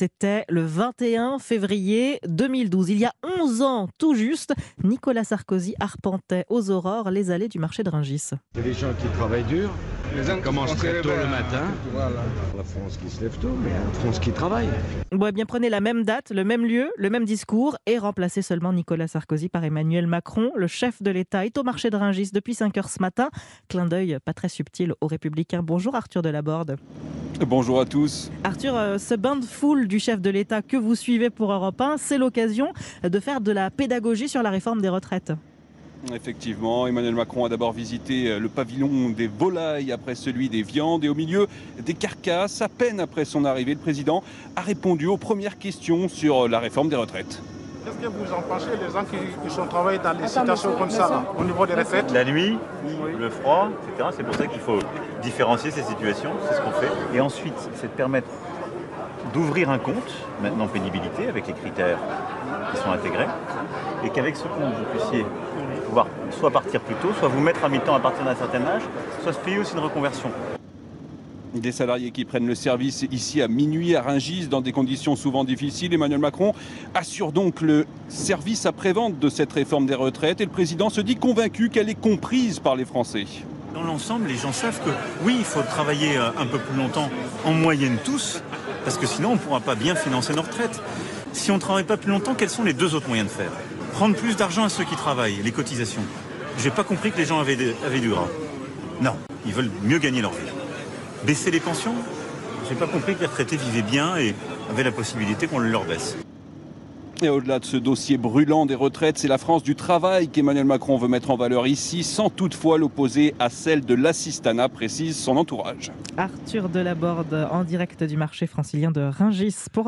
C'était le 21 février 2012. Il y a 11 ans, tout juste, Nicolas Sarkozy arpentait aux aurores les allées du marché de Rungis. Il y a des gens qui travaillent dur, Les gens commencent très tôt le matin. Voilà. La France qui se lève tôt, mais la France qui travaille. Bon, eh bien, prenez la même date, le même lieu, le même discours et remplacez seulement Nicolas Sarkozy par Emmanuel Macron. Le chef de l'État est au marché de Rungis depuis 5 heures ce matin. Clin d'œil pas très subtil aux Républicains. Bonjour Arthur Delaborde. Bonjour à tous. Arthur, euh, ce bain de foule du chef de l'État que vous suivez pour Europe 1, c'est l'occasion de faire de la pédagogie sur la réforme des retraites. Effectivement, Emmanuel Macron a d'abord visité euh, le pavillon des volailles après celui des viandes et au milieu des carcasses. À peine après son arrivée, le président a répondu aux premières questions sur euh, la réforme des retraites. Qu'est-ce que vous en pensez, les gens qui, qui sont travaillés dans des situations comme ça, là, au niveau des retraites La nuit, le froid, etc. C'est pour ça qu'il faut différencier ces situations, c'est ce qu'on fait. Et ensuite, c'est de permettre d'ouvrir un compte, maintenant pénibilité, avec les critères qui sont intégrés, et qu'avec ce compte, vous puissiez pouvoir soit partir plus tôt, soit vous mettre à mi-temps à partir d'un certain âge, soit se payer aussi une reconversion. Des salariés qui prennent le service ici à minuit à Rungis dans des conditions souvent difficiles. Emmanuel Macron assure donc le service après-vente de cette réforme des retraites et le président se dit convaincu qu'elle est comprise par les Français. Dans l'ensemble, les gens savent que oui, il faut travailler euh, un peu plus longtemps, en moyenne tous, parce que sinon on ne pourra pas bien financer nos retraites. Si on ne travaille pas plus longtemps, quels sont les deux autres moyens de faire? Prendre plus d'argent à ceux qui travaillent, les cotisations. J'ai pas compris que les gens avaient, avaient du gras. Non, ils veulent mieux gagner leur vie. Baisser les pensions J'ai pas compris que les retraités vivaient bien et avaient la possibilité qu'on le leur baisse. Et au-delà de ce dossier brûlant des retraites, c'est la France du travail qu'Emmanuel Macron veut mettre en valeur ici, sans toutefois l'opposer à celle de l'assistanat, précise son entourage. Arthur Delaborde en direct du marché francilien de Rungis pour